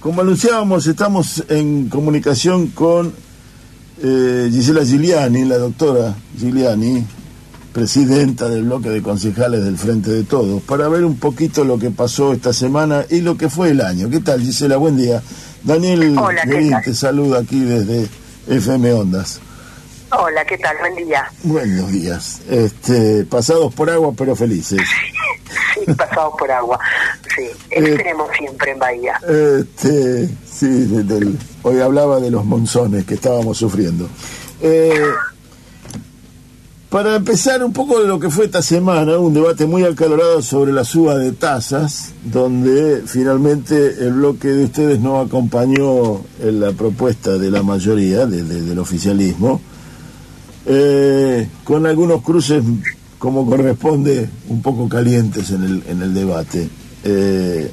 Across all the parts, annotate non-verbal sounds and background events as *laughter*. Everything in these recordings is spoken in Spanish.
Como anunciábamos, estamos en comunicación con eh, Gisela Giuliani, la doctora Giuliani, presidenta del bloque de concejales del Frente de Todos, para ver un poquito lo que pasó esta semana y lo que fue el año. ¿Qué tal, Gisela? Buen día. Daniel Hola, te saluda aquí desde FM Ondas. Hola, ¿qué tal? Buen día. Buenos días. Este, pasados por agua, pero felices. *laughs* Pasados por agua. Sí, extremo siempre en Bahía. Este, sí, de- del- hoy hablaba de los monzones que estábamos sufriendo. Eh, para empezar un poco de lo que fue esta semana, un debate muy acalorado sobre la suba de tasas, donde finalmente el bloque de ustedes no acompañó en la propuesta de la mayoría de- de- del oficialismo, eh, con algunos cruces como corresponde un poco calientes en el, en el debate. Eh,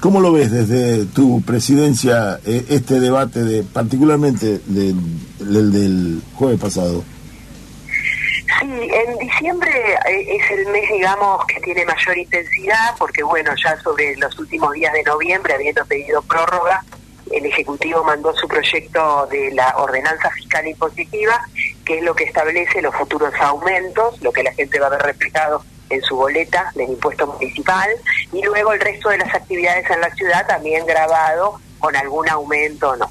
¿Cómo lo ves desde tu presidencia eh, este debate, de particularmente del, del, del jueves pasado? Sí, en diciembre eh, es el mes, digamos, que tiene mayor intensidad, porque bueno, ya sobre los últimos días de noviembre, habiendo pedido prórroga, el Ejecutivo mandó su proyecto de la ordenanza fiscal impositiva, que es lo que establece los futuros aumentos, lo que la gente va a ver reflejado en su boleta del impuesto municipal, y luego el resto de las actividades en la ciudad también grabado con algún aumento o no.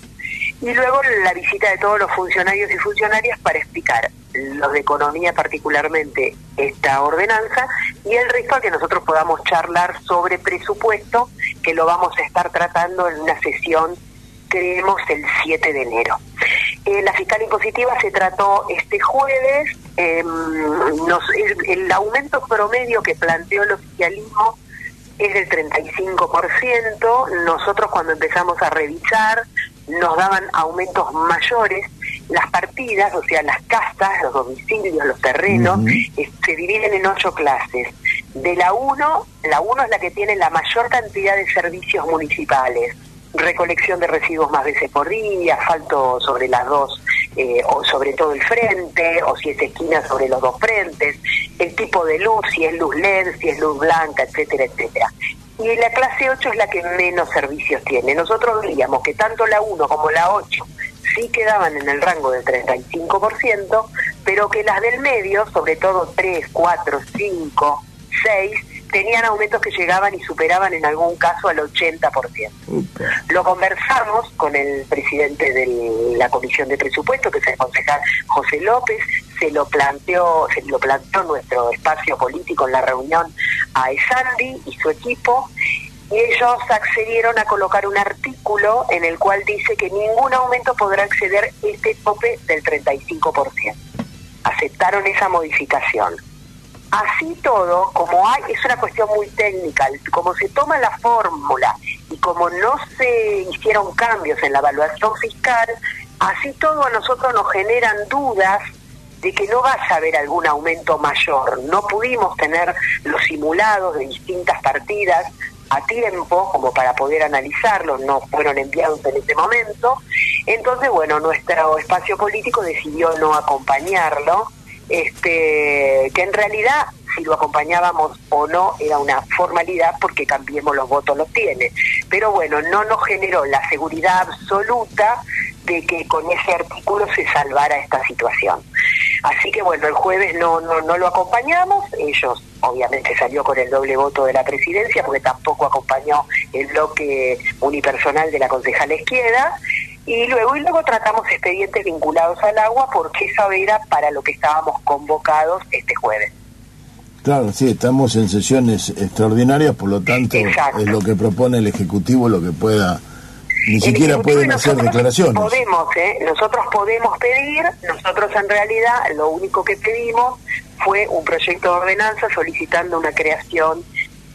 Y luego la visita de todos los funcionarios y funcionarias para explicar los de economía particularmente esta ordenanza y el resto a que nosotros podamos charlar sobre presupuesto que lo vamos a estar tratando en una sesión creemos el 7 de enero. Eh, la fiscal impositiva se trató este jueves, eh, nos, el, el aumento promedio que planteó el oficialismo es del 35%. Nosotros cuando empezamos a revisar nos daban aumentos mayores. Las partidas, o sea, las casas, los domicilios, los terrenos, eh, se dividen en ocho clases. De la 1, la 1 es la que tiene la mayor cantidad de servicios municipales. Recolección de residuos más veces por día, asfalto sobre las dos, eh, o sobre todo el frente, o si es esquina sobre los dos frentes, el tipo de luz, si es luz LED, si es luz blanca, etcétera, etcétera. Y la clase 8 es la que menos servicios tiene. Nosotros veíamos que tanto la 1 como la 8 sí quedaban en el rango del 35%, pero que las del medio, sobre todo 3, 4, 5, 6, tenían aumentos que llegaban y superaban en algún caso al 80%. Upa. Lo conversamos con el presidente de la Comisión de Presupuesto, que es el concejal José López, se lo planteó, se lo planteó nuestro espacio político en la reunión a Esandi y su equipo, y ellos accedieron a colocar un artículo en el cual dice que ningún aumento podrá exceder este tope del 35%. Aceptaron esa modificación. Así todo, como hay, es una cuestión muy técnica, como se toma la fórmula y como no se hicieron cambios en la evaluación fiscal, así todo a nosotros nos generan dudas de que no vaya a haber algún aumento mayor. No pudimos tener los simulados de distintas partidas a tiempo como para poder analizarlos, no fueron enviados en ese momento. Entonces, bueno, nuestro espacio político decidió no acompañarlo este que en realidad si lo acompañábamos o no era una formalidad porque cambiemos los votos los tiene. Pero bueno no nos generó la seguridad absoluta de que con ese artículo se salvara esta situación. Así que bueno el jueves no no no lo acompañamos. Ellos obviamente salió con el doble voto de la presidencia porque tampoco acompañó el bloque unipersonal de la concejala izquierda y luego y luego tratamos expedientes vinculados al agua porque eso era para lo que estábamos convocados este jueves. Claro, sí, estamos en sesiones extraordinarias, por lo tanto Exacto. es lo que propone el Ejecutivo, lo que pueda, ni El siquiera Ejecutivo pueden hacer nosotros declaraciones. Podemos, ¿eh? nosotros podemos pedir, nosotros en realidad lo único que pedimos fue un proyecto de ordenanza solicitando una creación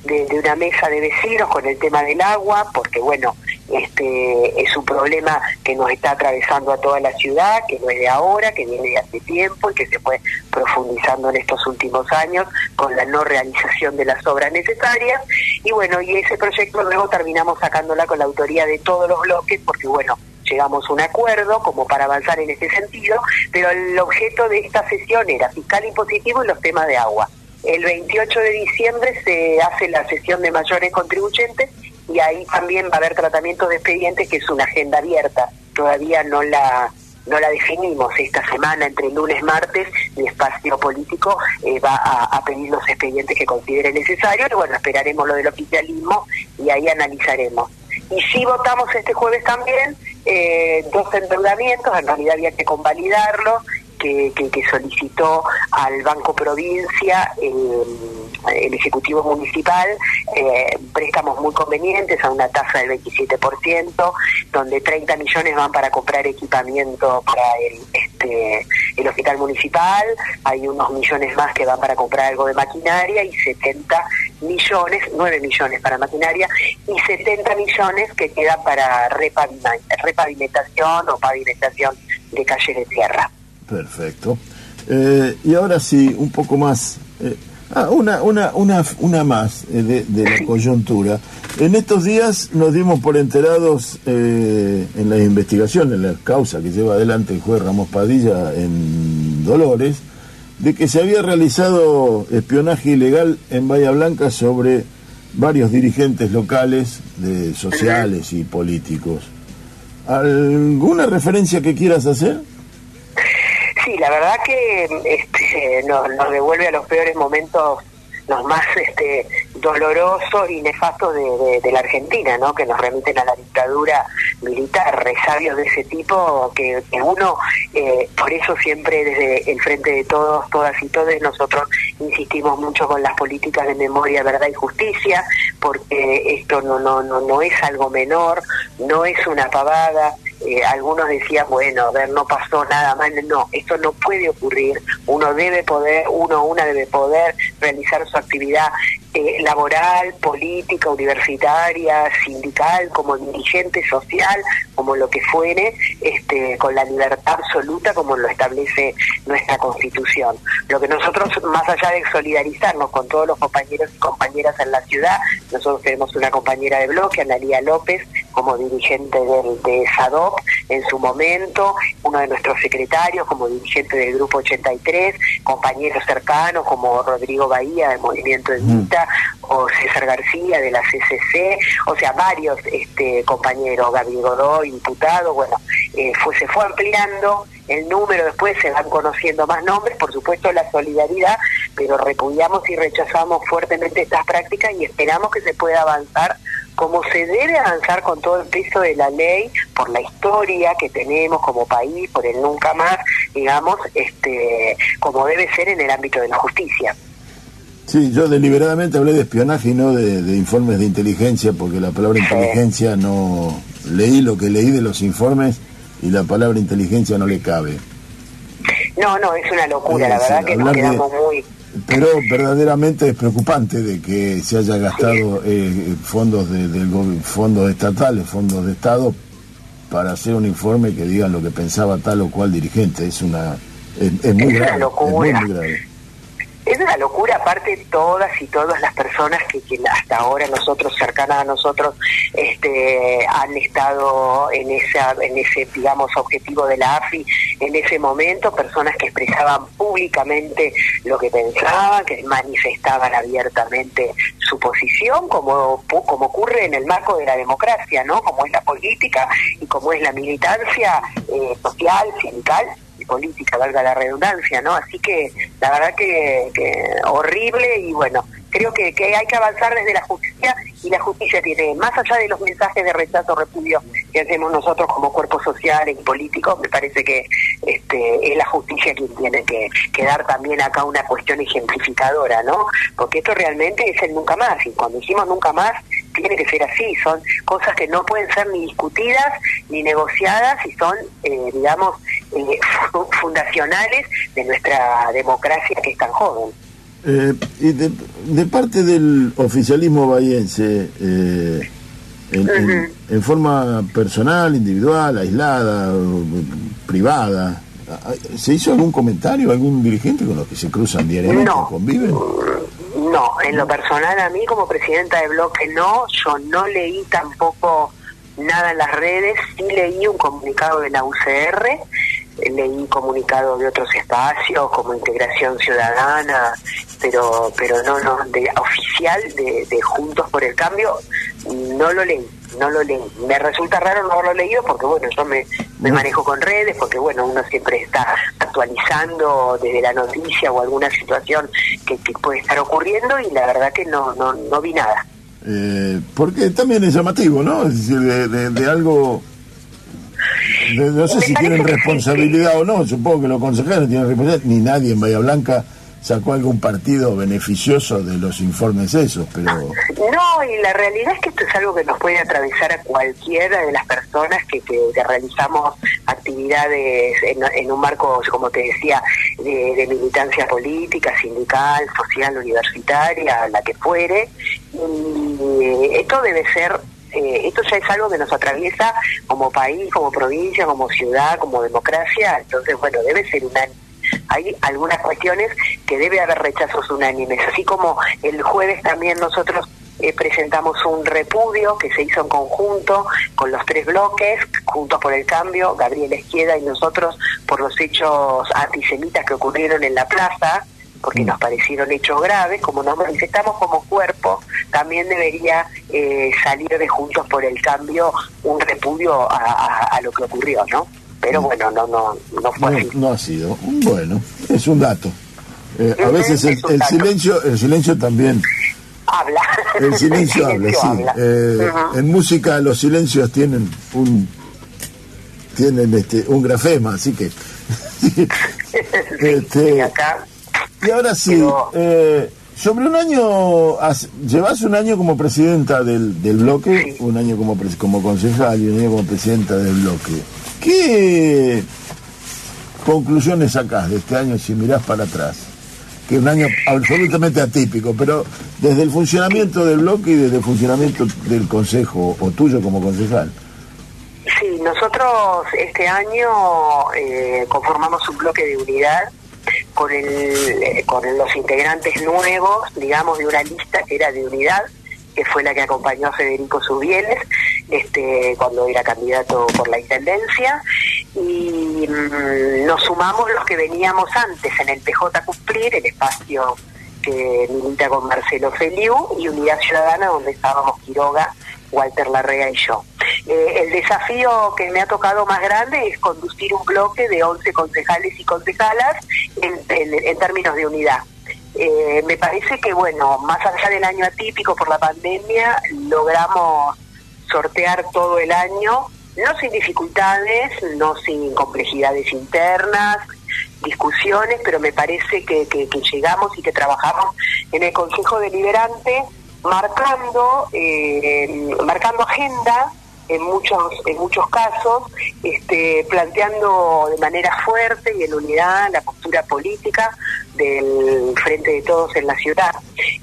de, de una mesa de vecinos con el tema del agua, porque bueno, este es un problema que nos está atravesando a toda la ciudad, que no es de ahora, que viene de hace tiempo y que se fue profundizando en estos últimos años con la no realización de las obras necesarias. Y bueno, y ese proyecto luego terminamos sacándola con la autoría de todos los bloques, porque bueno, llegamos a un acuerdo como para avanzar en ese sentido, pero el objeto de esta sesión era fiscal impositivo y los temas de agua. El 28 de diciembre se hace la sesión de mayores contribuyentes y ahí también va a haber tratamiento de expedientes, que es una agenda abierta. Todavía no la no la definimos esta semana entre lunes y martes mi espacio político eh, va a, pedir los expedientes que considere necesarios y bueno esperaremos lo del oficialismo y ahí analizaremos y si votamos este jueves también eh, dos endeudamientos en realidad había que convalidarlo que, solicitó al Banco Provincia el, Ejecutivo Municipal eh, préstamos muy convenientes a una tasa del 27%, donde 30 millones van para comprar equipamiento para el, este, el hospital municipal, hay unos millones más que van para comprar algo de maquinaria y 70 millones, 9 millones para maquinaria y 70 millones que quedan para repavimentación o pavimentación de calles de tierra. Perfecto. Eh, y ahora sí, un poco más. Eh, ah, una, una, una, una más eh, de, la coyuntura. En estos días nos dimos por enterados en la investigación, en la causa que lleva adelante el juez Ramos Padilla en Dolores, de que se había realizado espionaje ilegal en Bahía Blanca sobre varios dirigentes locales, de sociales y políticos. ¿Alguna referencia que quieras hacer? Sí, la verdad que este, nos, devuelve a los peores momentos los más este, dolorosos y nefastos de, la Argentina, ¿no? que nos remiten a la dictadura militar, resabios de ese tipo, que, uno, eh, por eso siempre desde el frente de todos, todas y todos, nosotros insistimos mucho con las políticas de memoria, verdad y justicia, porque esto no, no, no, no es algo menor, no es una pavada, eh, algunos decían, bueno, a ver, no pasó nada mal. No, esto no puede ocurrir. Uno debe poder, uno una debe poder realizar su actividad eh, laboral, política, universitaria, sindical, como dirigente social, como lo que fuere, este, con la libertad absoluta como lo establece nuestra Constitución. Lo que nosotros, más allá de solidarizarnos con todos los compañeros y compañeras en la ciudad, nosotros tenemos una compañera de bloque, Analía López, como dirigente del, de SADOP en su momento, uno de nuestros secretarios como dirigente del Grupo 83, compañeros cercanos como Rodrigo Bahía del Movimiento de Vita, o César García de la CCC, o sea, varios este, compañeros, Gabriel Godoy, diputado, bueno, eh, fue, se fue ampliando el número, después se van conociendo más nombres, por supuesto la solidaridad, pero repudiamos y rechazamos fuertemente estas prácticas y esperamos que se pueda avanzar como se debe avanzar con todo el peso de la ley, por la historia que tenemos como país, por el nunca más, digamos, este, como debe ser en el ámbito de la justicia. Sí, yo deliberadamente hablé de espionaje y no de, informes de inteligencia, porque la palabra inteligencia no... Leí lo que leí de los informes y la palabra inteligencia no le cabe. No, no, es una locura, la verdad que nos quedamos muy... Pero verdaderamente es preocupante de que se haya gastado eh, fondos de, del fondos estatales, fondos de Estado, para hacer un informe que diga lo que pensaba tal o cual dirigente. Es una... Es, muy, grave, es muy grave. Es una locura, aparte todas y todas las personas que, hasta ahora nosotros, cercanas a nosotros, este, han estado en, esa, en ese, digamos, objetivo de la AFI en ese momento, personas que expresaban públicamente lo que pensaban, que manifestaban abiertamente su posición, como, como ocurre en el marco de la democracia, ¿no? Como es la política y como es la militancia eh, social, sindical política, valga la redundancia, ¿no? Así que la verdad que, horrible y bueno, creo que, hay que avanzar desde la justicia y la justicia tiene, más allá de los mensajes de rechazo repudio que hacemos nosotros como cuerpos sociales y políticos, me parece que este, es la justicia quien tiene que, dar también acá una cuestión ejemplificadora, ¿no? Porque esto realmente es el nunca más, y cuando decimos nunca más, tiene que ser así, son cosas que no pueden ser ni discutidas ni negociadas y son, eh, digamos, eh, fundacionales de nuestra democracia que es tan joven. Eh, y de, parte del oficialismo bahiense, eh, en, forma personal, individual, aislada, privada, ¿se hizo algún comentario, algún dirigente con los que se cruzan diariamente, no, conviven? No, en lo personal a mí como presidenta de bloque no, yo no leí tampoco nada en las redes, sí leí un comunicado de la UCR leí comunicados de otros espacios como integración ciudadana pero pero no no de oficial de, Juntos por el Cambio no lo leí, no lo leí. Me resulta raro no haberlo leído porque, bueno, yo me, manejo con redes, porque, bueno, uno siempre está actualizando desde la noticia o alguna situación que, puede estar ocurriendo y la verdad que no, no, no vi nada. Eh, porque también es llamativo, ¿no? Es decir, de, algo... no sé si tienen responsabilidad o no, supongo que los consejeros tienen responsabilidad, ni nadie en Bahía Blanca sacó algún partido beneficioso de los informes esos, pero... No, y la realidad es que esto es algo que nos puede atravesar a cualquiera de las personas que, que, realizamos actividades en, un marco, como te decía, de, militancia política, sindical, social, universitaria, la que fuere. Y esto debe ser eh, esto ya es algo que nos atraviesa como país, como provincia, como ciudad, como democracia, entonces bueno, debe ser una hay algunas cuestiones que debe haber rechazos unánimes, así como el jueves también nosotros eh, presentamos un repudio que se hizo en conjunto con los tres bloques, Juntos por el Cambio, Gabriel Esquieda y nosotros, por los hechos antisemitas que ocurrieron en la plaza, porque mm. nos parecieron hechos graves, como nos manifestamos como cuerpo, también debería eh, salir de Juntos por el Cambio un repudio a lo que ocurrió, ¿no? pero bueno, no, no, no fue así. No ha sido. Bueno, es un dato. Eh, a veces el, silencio, el silencio también habla. El silencio, *laughs* habla, sí. Eh, en música los silencios tienen un tienen este un grafema, así que *laughs* *laughs* este, acá, y ahora sí, eh, sobre un año, llevas un año como presidenta del, del bloque, un año como, como concejal y un año como presidenta del bloque. ¿Qué conclusiones sacás de este año si mirás para atrás? Que es un año absolutamente atípico, pero desde el funcionamiento del bloque y desde el funcionamiento del Consejo, o tuyo como concejal. Sí, nosotros este año eh, conformamos un bloque de unidad eh, con los integrantes nuevos, digamos, de una lista que era de unidad, que fue la que acompañó a Federico Subieles este, cuando era candidato por la intendencia, y mm, nos sumamos los que veníamos antes en el PJ Cumplir, el espacio que milita con Marcelo Feliu, y Unidad Ciudadana, donde estábamos Quiroga, Walter Larrea y yo. Eh, el desafío que me ha tocado más grande es conducir un bloque de 11 concejales y concejalas en términos de unidad. Eh, me parece que, bueno, más allá del año atípico por la pandemia, logramos sortear todo el año, no sin dificultades, no sin complejidades internas, discusiones, pero me parece que, llegamos y que trabajamos en el Consejo Deliberante marcando, eh, marcando agenda en muchos en muchos casos este, planteando de manera fuerte y en unidad la postura política del frente de todos en la ciudad.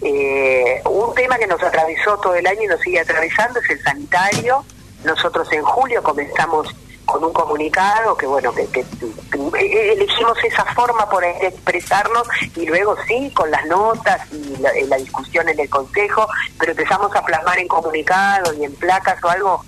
Eh, un tema que nos atravesó todo el año y nos sigue atravesando es el sanitario. Nosotros en julio comenzamos con un comunicado que bueno que, elegimos esa forma por expresarnos y luego sí con las notas y la, la discusión en el consejo pero empezamos a plasmar en comunicados y en placas o algo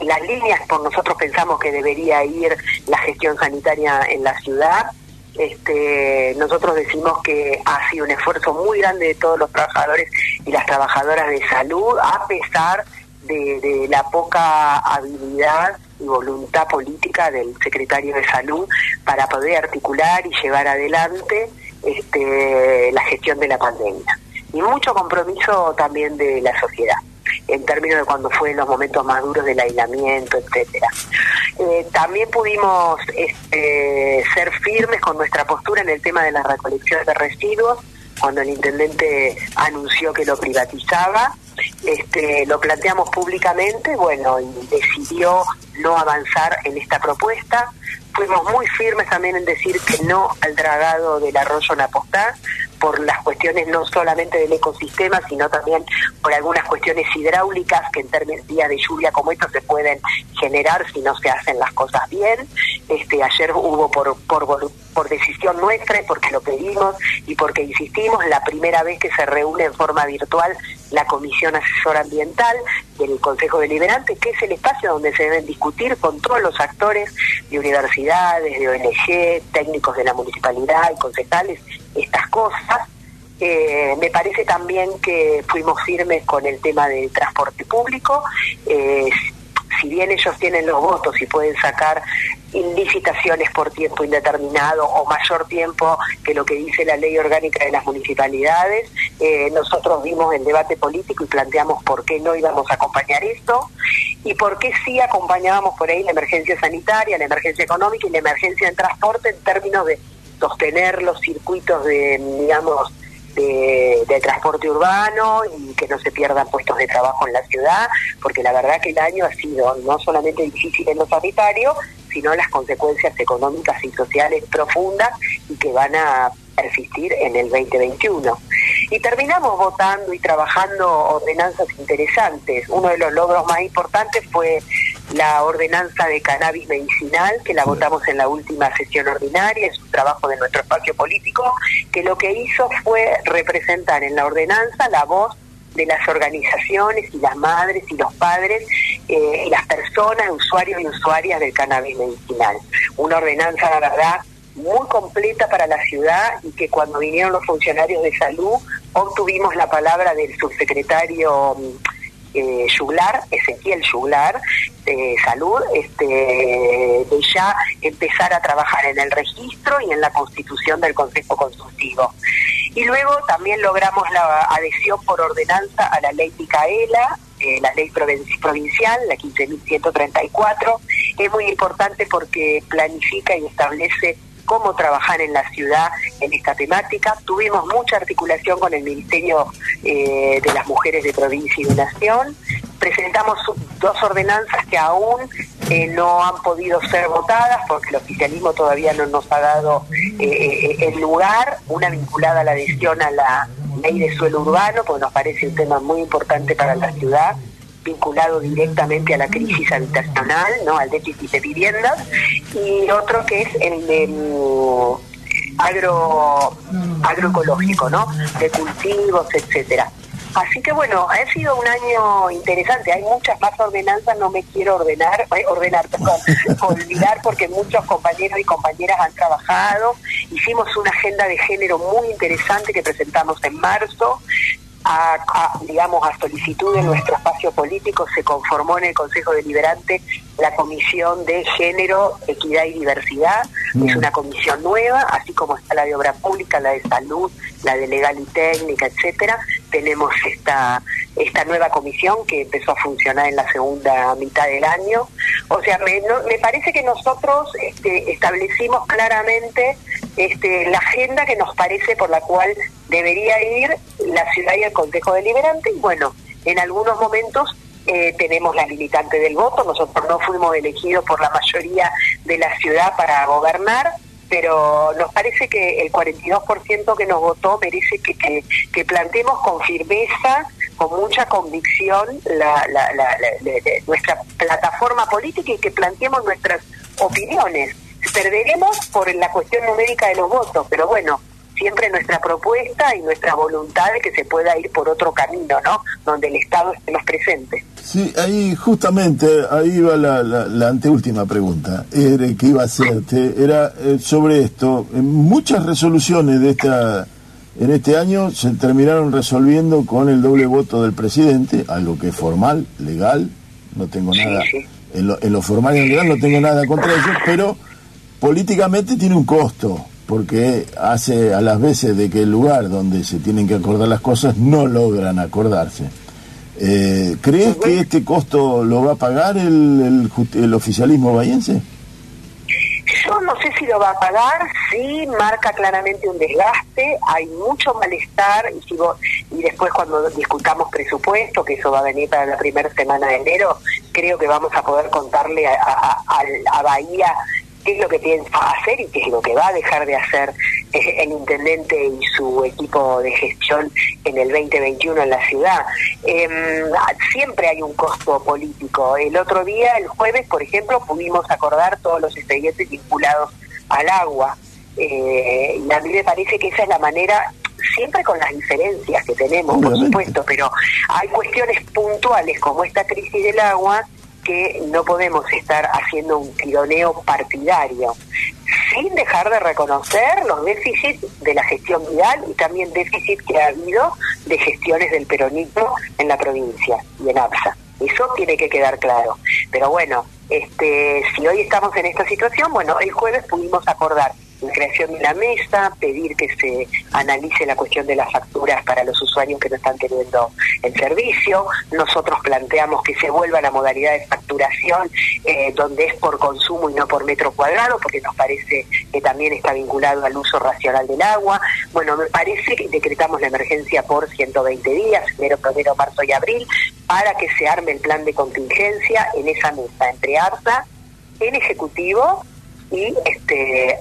las líneas por nosotros pensamos que debería ir la gestión sanitaria en la ciudad. Este, nosotros decimos que ha sido un esfuerzo muy grande de todos los trabajadores y las trabajadoras de salud, a pesar de, la poca habilidad y voluntad política del secretario de salud para poder articular y llevar adelante este, la gestión de la pandemia. Y mucho compromiso también de la sociedad en términos de cuando fue en los momentos más duros del aislamiento, etcétera. Eh, también pudimos este, ser firmes con nuestra postura en el tema de la recolección de residuos, cuando el intendente anunció que lo privatizaba. Este, lo planteamos públicamente, bueno, y decidió no avanzar en esta propuesta. Fuimos muy firmes también en decir que no al dragado del arroyo Napostá, por las cuestiones no solamente del ecosistema, sino también por algunas cuestiones hidráulicas que en términos días de lluvia como estos se pueden generar si no se hacen las cosas bien. Este, ayer hubo por, por, por decisión nuestra, porque lo pedimos y porque insistimos, la primera vez que se reúne en forma virtual la Comisión Asesora Ambiental del Consejo Deliberante, que es el espacio donde se deben discutir con todos los actores de universidades, de ONG, técnicos de la municipalidad y concejales estas cosas. Eh, me parece también que fuimos firmes con el tema del transporte público. Eh, si bien ellos tienen los votos y pueden sacar licitaciones por tiempo indeterminado o mayor tiempo que lo que dice la ley orgánica de las municipalidades, eh, nosotros vimos el debate político y planteamos por qué no íbamos a acompañar esto y por qué sí acompañábamos por ahí la emergencia sanitaria, la emergencia económica y la emergencia en transporte en términos de sostener los circuitos de, digamos, de, transporte urbano y que no se pierdan puestos de trabajo en la ciudad, porque la verdad que el año ha sido no solamente difícil en lo sanitario, sino las consecuencias económicas y sociales profundas y que van a persistir en el 2021. Y terminamos votando y trabajando ordenanzas interesantes. Uno de los logros más importantes fue la ordenanza de cannabis medicinal, que la votamos en la última sesión ordinaria, es un trabajo de nuestro espacio político, que lo que hizo fue representar en la ordenanza la voz de las organizaciones y las madres y los padres eh, y las personas, usuarios y usuarias del cannabis medicinal. Una ordenanza, la verdad, muy completa para la ciudad y que cuando vinieron los funcionarios de salud obtuvimos la palabra del subsecretario eh, Yuglar, Ezequiel Yuglar, de salud, este, de ya empezar a trabajar en el registro y en la constitución del Consejo Consultivo. Y luego también logramos la adhesión por ordenanza a la ley Micaela, eh, la ley provincial, la 15.134. Es muy importante porque planifica y establece cómo trabajar en la ciudad en esta temática. Tuvimos mucha articulación con el Ministerio eh, de las Mujeres de Provincia y de Nación. Presentamos dos ordenanzas que aún eh, no han podido ser votadas porque el oficialismo todavía no nos ha dado eh, el lugar, una vinculada a la adhesión a la ley de suelo urbano, porque nos parece un tema muy importante para la ciudad vinculado directamente a la crisis habitacional, ¿no? al déficit de viviendas, y otro que es el de mm, agro agroecológico, ¿no? de cultivos, etcétera. Así que bueno, ha sido un año interesante. Hay muchas más ordenanzas, no me quiero ordenar, eh, ordenar, perdón, *laughs* olvidar porque muchos compañeros y compañeras han trabajado. Hicimos una agenda de género muy interesante que presentamos en marzo a, digamos, a solicitud de nuestro espacio político se conformó en el Consejo Deliberante la Comisión de Género, Equidad y Diversidad. Es una comisión nueva, así como está la de Obra Pública, la de Salud, la de Legal y Técnica, etcétera. Tenemos esta esta nueva comisión que empezó a funcionar en la segunda mitad del año. O sea, me, me parece que nosotros este, establecimos claramente este, la agenda que nos parece por la cual debería ir la ciudad y el Consejo Deliberante y bueno, en algunos momentos eh, tenemos la limitante del voto, nosotros no fuimos elegidos por la mayoría de la ciudad para gobernar, pero nos parece que el 42% que nos votó merece que, que, planteemos con firmeza, con mucha convicción la, la, la, nuestra plataforma política y que planteemos nuestras opiniones. Perderemos por la cuestión numérica de los votos, pero bueno, siempre nuestra propuesta y nuestra voluntad de que se pueda ir por otro camino, ¿no? Donde el Estado esté más presente. Sí, ahí justamente, ahí va la, la, anteúltima pregunta era, que iba a hacerte, era eh, sobre esto. Muchas resoluciones de esta en este año se terminaron resolviendo con el doble voto del presidente, algo que es formal, legal, no tengo nada, En, lo, en lo formal y en legal no tengo nada contra ellos, pero políticamente tiene un costo porque hace a las veces de que el lugar donde se tienen que acordar las cosas no logran acordarse. Eh, ¿Crees que este costo lo va a pagar el, el, oficialismo bahiense? Yo no sé si lo va a pagar, sí marca claramente un desgaste, hay mucho malestar y, si y después cuando discutamos presupuesto, que eso va a venir para la primera semana de enero, creo que vamos a poder contarle a, a, a Bahía qué es lo que piensa hacer y qué es lo que va a dejar de hacer eh, el intendente y su equipo de gestión en el 2021 en la ciudad. Em, siempre hay un costo político. El otro día, el jueves, por ejemplo, pudimos acordar todos los expedientes vinculados al agua. Eh, y a mí me parece que esa es la manera siempre con las diferencias que tenemos, por supuesto, pero hay cuestiones puntuales como esta crisis del agua que no podemos estar haciendo un tironeo partidario. sin dejar de reconocer los déficits de la gestión vial y también déficit que ha habido de gestiones del peronismo en la provincia y en APSA. Eso tiene que quedar claro. Pero bueno, este, si hoy estamos en esta situación, bueno, el jueves pudimos acordar creación de una mesa, pedir que se analice la cuestión de las facturas para los usuarios que no están teniendo el servicio. Nosotros planteamos que se vuelva la modalidad de facturación eh, donde es por consumo y no por metro cuadrado, porque nos parece que también está vinculado al uso racional del agua. Bueno, me parece que decretamos la emergencia por 120 días, enero, febrero, marzo y abril, para que se arme el plan de contingencia en esa mesa entre ARSA, el Ejecutivo y este,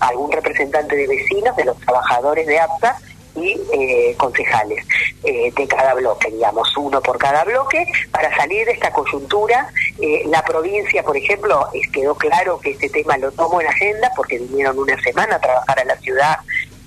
algún representante de vecinos, de los trabajadores de APTA y eh, concejales eh, de cada bloque, digamos, uno por cada bloque, para salir de esta coyuntura. Eh, la provincia, por ejemplo, quedó claro que este tema lo tomó en agenda porque vinieron una semana a trabajar a la ciudad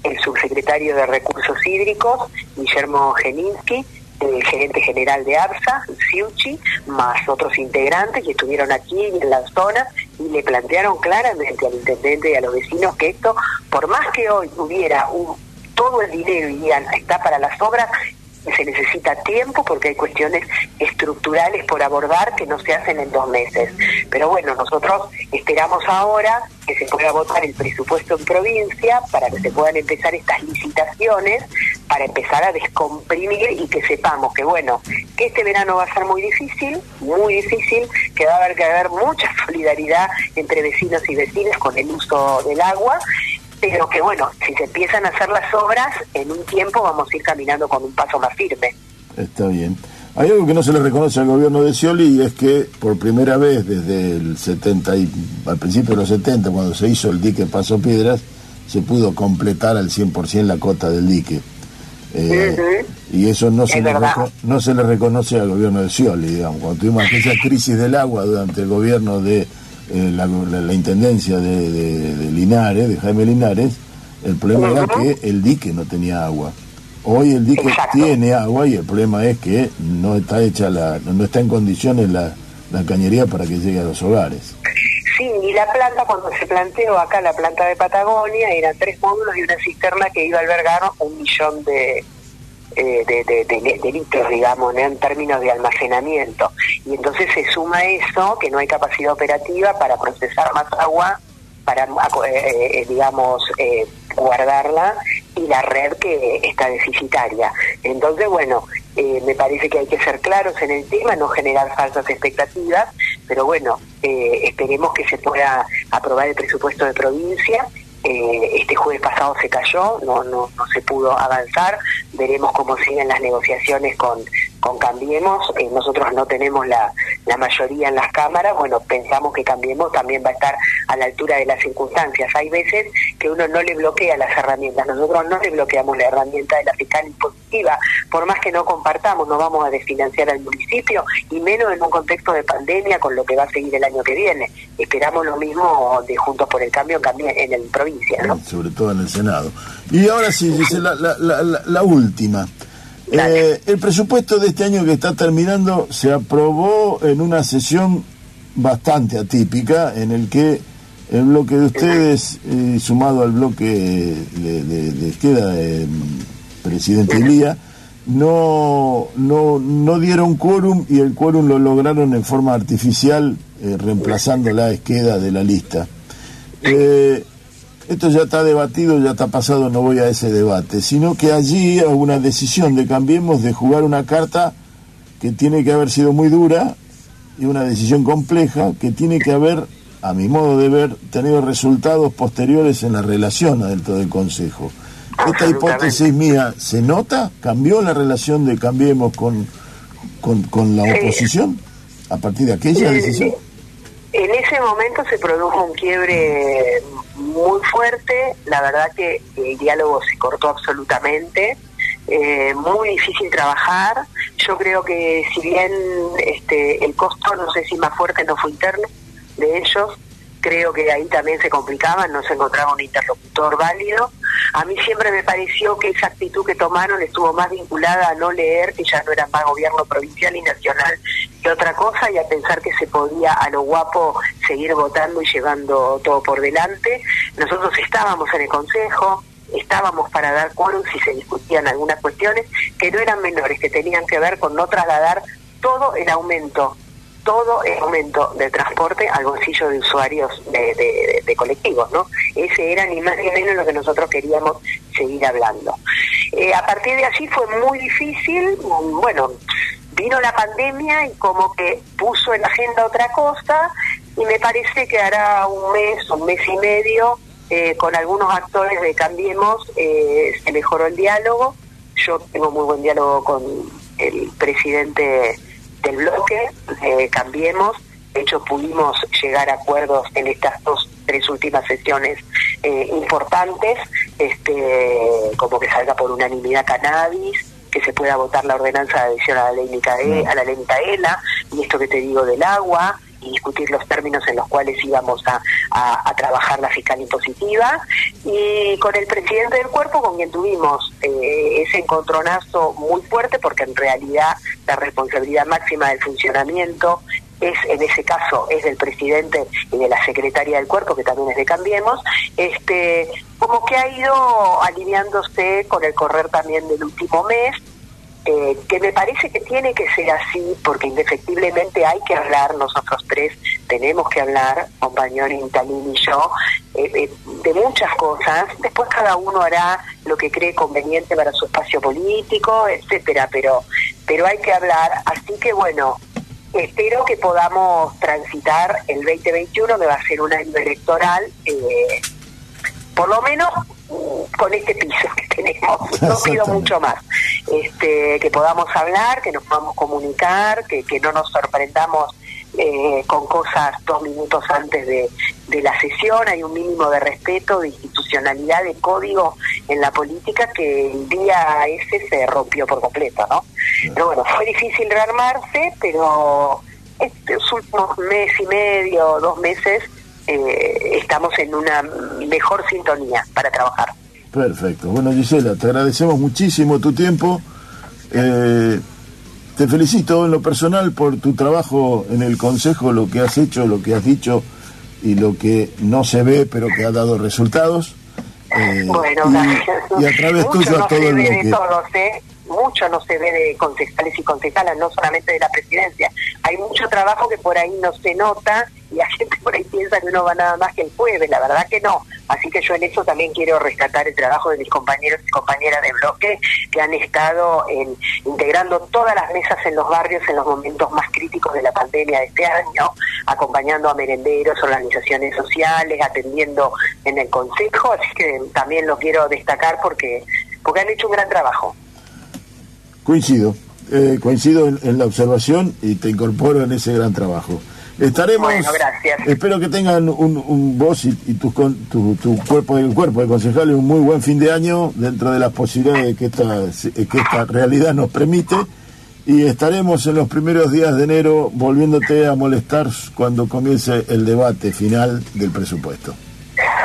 el subsecretario de Recursos Hídricos, Guillermo Geninsky, el gerente general de ABSA, Siuchi, más otros integrantes que estuvieron aquí en la zona y le plantearon claramente al intendente y a los vecinos que esto, por más que hoy hubiera un, todo el dinero y está para las obras, se necesita tiempo porque hay cuestiones estructurales por abordar que no se hacen en dos meses. Pero bueno, nosotros esperamos ahora que se pueda votar el presupuesto en provincia para que se puedan empezar estas licitaciones, para empezar a descomprimir y que sepamos que bueno, que este verano va a ser muy difícil, muy difícil, que va a haber que haber mucha *laughs* solidaridad entre vecinos y vecinas con el uso del agua pero que bueno, si se empiezan a hacer las obras, en un tiempo vamos a ir caminando con un paso más firme. Está bien. Hay algo que no se le reconoce al gobierno de Scioli y es que por primera vez desde el 70 y al principio de los 70, cuando se hizo el dique Paso Piedras, se pudo completar al 100% la cota del dique. Eh, y eso no se, le no se le reconoce al gobierno de Scioli, digamos. Cuando tuvimos aquella *laughs* crisis del agua durante el gobierno de eh, la, intendencia de, Linares, de Jaime Linares, el problema era que el dique no tenía agua. Hoy el dique tiene agua y el problema es que no está hecha la, no está en condiciones la, la cañería para que llegue a los hogares. Sí, y la planta, cuando se planteó acá la planta de Patagonia, eran tres módulos y una cisterna que iba a albergar un millón de, eh, litros, digamos, en términos de almacenamiento. Y entonces se suma eso, que no hay capacidad operativa para procesar más agua, para, eh, eh, digamos, guardarla, y la red que está deficitaria. Entonces, bueno, me parece que hay que ser claros en el tema, no generar falsas expectativas, pero bueno, esperemos que se pueda aprobar el presupuesto de provincia. Eh, este jueves pasado se cayó, no, no, no se pudo avanzar, veremos cómo siguen las negociaciones con, Cambiemos, eh, nosotros no tenemos la, mayoría en las cámaras, bueno, pensamos que Cambiemos también va a estar a la altura de las circunstancias. Hay veces que uno no le bloquea las herramientas, nosotros no le bloqueamos la herramienta de la fiscal impositiva, por más que no compartamos, no vamos a desfinanciar al municipio y menos en un contexto de pandemia con lo que va a seguir el año que viene. Esperamos lo mismo de Juntos por el Cambio en el provincia, ¿no? Sobre todo en el Senado. Y ahora sí, dice la, la última. Eh, el presupuesto de este año que está terminando se aprobó en una sesión bastante atípica en el que el bloque de ustedes, eh, sumado al bloque de, de, de de presidente Ilía, no, no, no dieron quórum y el quórum lo lograron en forma artificial, eh, reemplazando la esqueda de la lista. Eh, esto ya está debatido, ya está pasado, no voy a ese debate, sino que allí hubo una decisión de Cambiemos de jugar una carta que tiene que haber sido muy dura y una decisión compleja que tiene que haber, a mi modo de ver, tenido resultados posteriores en la relación adentro del Consejo. Esta hipótesis mía, ¿se nota? ¿Cambió la relación de Cambiemos con, con, la oposición a partir de aquella decisión? En ese momento se produjo un quiebre muy fuerte, la verdad que el diálogo se cortó absolutamente, eh, muy difícil trabajar, yo creo que si bien este, el costo, no sé si más fuerte no fue interno de ellos, creo que ahí también se complicaban, no se encontraba un interlocutor válido, A mí siempre me pareció que esa actitud que tomaron estuvo más vinculada a no leer, que ya no era más gobierno provincial y nacional que otra cosa, y a pensar que se podía a lo guapo seguir votando y llevando todo por delante. Nosotros estábamos en el Consejo, estábamos para dar quórum si se discutían algunas cuestiones que no eran menores, que tenían que ver con no trasladar todo el aumento todo el aumento de transporte al bolsillo de usuarios de, colectivos, ¿no? Ese era ni más ni menos lo que nosotros queríamos seguir hablando. Eh, a partir de allí fue muy difícil, bueno, vino la pandemia y como que puso en la agenda otra cosa y me parece que hará un mes, un mes y medio, eh, con algunos actores de Cambiemos, eh, se mejoró el diálogo. Yo tengo muy buen diálogo con el presidente del bloque, eh, Cambiemos. De hecho, pudimos llegar a acuerdos en estas dos, tres últimas sesiones eh, importantes, este, como que salga por unanimidad cannabis, que se pueda votar la ordenanza de adhesión a la ley Micaela, a la ley Micaela, y esto que te digo del agua, y discutir los términos en los cuales íbamos a, a, trabajar la fiscal impositiva. Y con el presidente del cuerpo, con quien tuvimos eh, ese encontronazo muy fuerte, porque en realidad la responsabilidad máxima del funcionamiento es en ese caso es del presidente y de la secretaria del cuerpo que también es de Cambiemos este como que ha ido alineándose con el correr también del último mes eh, que me parece que tiene que ser así, porque indefectiblemente hay que hablar, nosotros tres tenemos que hablar, compañero Intalín y yo, eh, eh, de muchas cosas. Después cada uno hará lo que cree conveniente para su espacio político, etcétera, pero, pero hay que hablar. Así que bueno, espero que podamos transitar el 2021, que va a ser un año electoral, por lo menos con este piso que tenemos, *laughs* no pido mucho más este, que podamos hablar, que nos podamos comunicar, que, que no nos sorprendamos eh, con cosas dos minutos antes de, de, la sesión. Hay un mínimo de respeto, de institucionalidad, de código en la política que el día ese se rompió por completo, ¿no? Pero bueno, fue difícil rearmarse, pero estos últimos mes y medio, dos meses, eh, estamos en una mejor sintonía para trabajar. Perfecto. Bueno, Gisela, te agradecemos muchísimo tu tiempo. Eh, te felicito en lo personal por tu trabajo en el Consejo, lo que has hecho, lo que has dicho y lo que no se ve, pero que ha dado resultados. Eh, bueno, y, a través tuyo a todo el bloque. ¿eh? mucho no se ve de concejales y concejalas, no solamente de la presidencia. Hay mucho trabajo que por ahí no se nota y la gente por ahí piensa que uno va nada más que el jueves, la verdad que no. Así que yo en eso también quiero rescatar el trabajo de mis compañeros y compañeras de bloque que han estado en, integrando todas las mesas en los barrios en los momentos más críticos de la pandemia de este año, acompañando a merenderos, organizaciones sociales, atendiendo en el consejo, así que también lo quiero destacar porque porque han hecho un gran trabajo. Coincido, eh, coincido en, la observación y te incorporo en ese gran trabajo. Estaremos. gracias. Espero que tengan un, un vos y, tu, tu, cuerpo, el cuerpo de concejales un muy buen fin de año dentro de las posibilidades que esta, que esta realidad nos permite. Y estaremos en los primeros días de enero volviéndote a molestar cuando comience el debate final del presupuesto.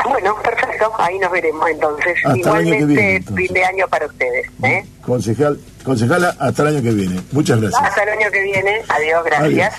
Bueno, perfecto, ahí nos veremos entonces. Igualmente, fin de año para ustedes. ¿eh? Concejal, concejala, hasta el año que viene. Muchas gracias. Hasta el año que viene. Adiós, gracias.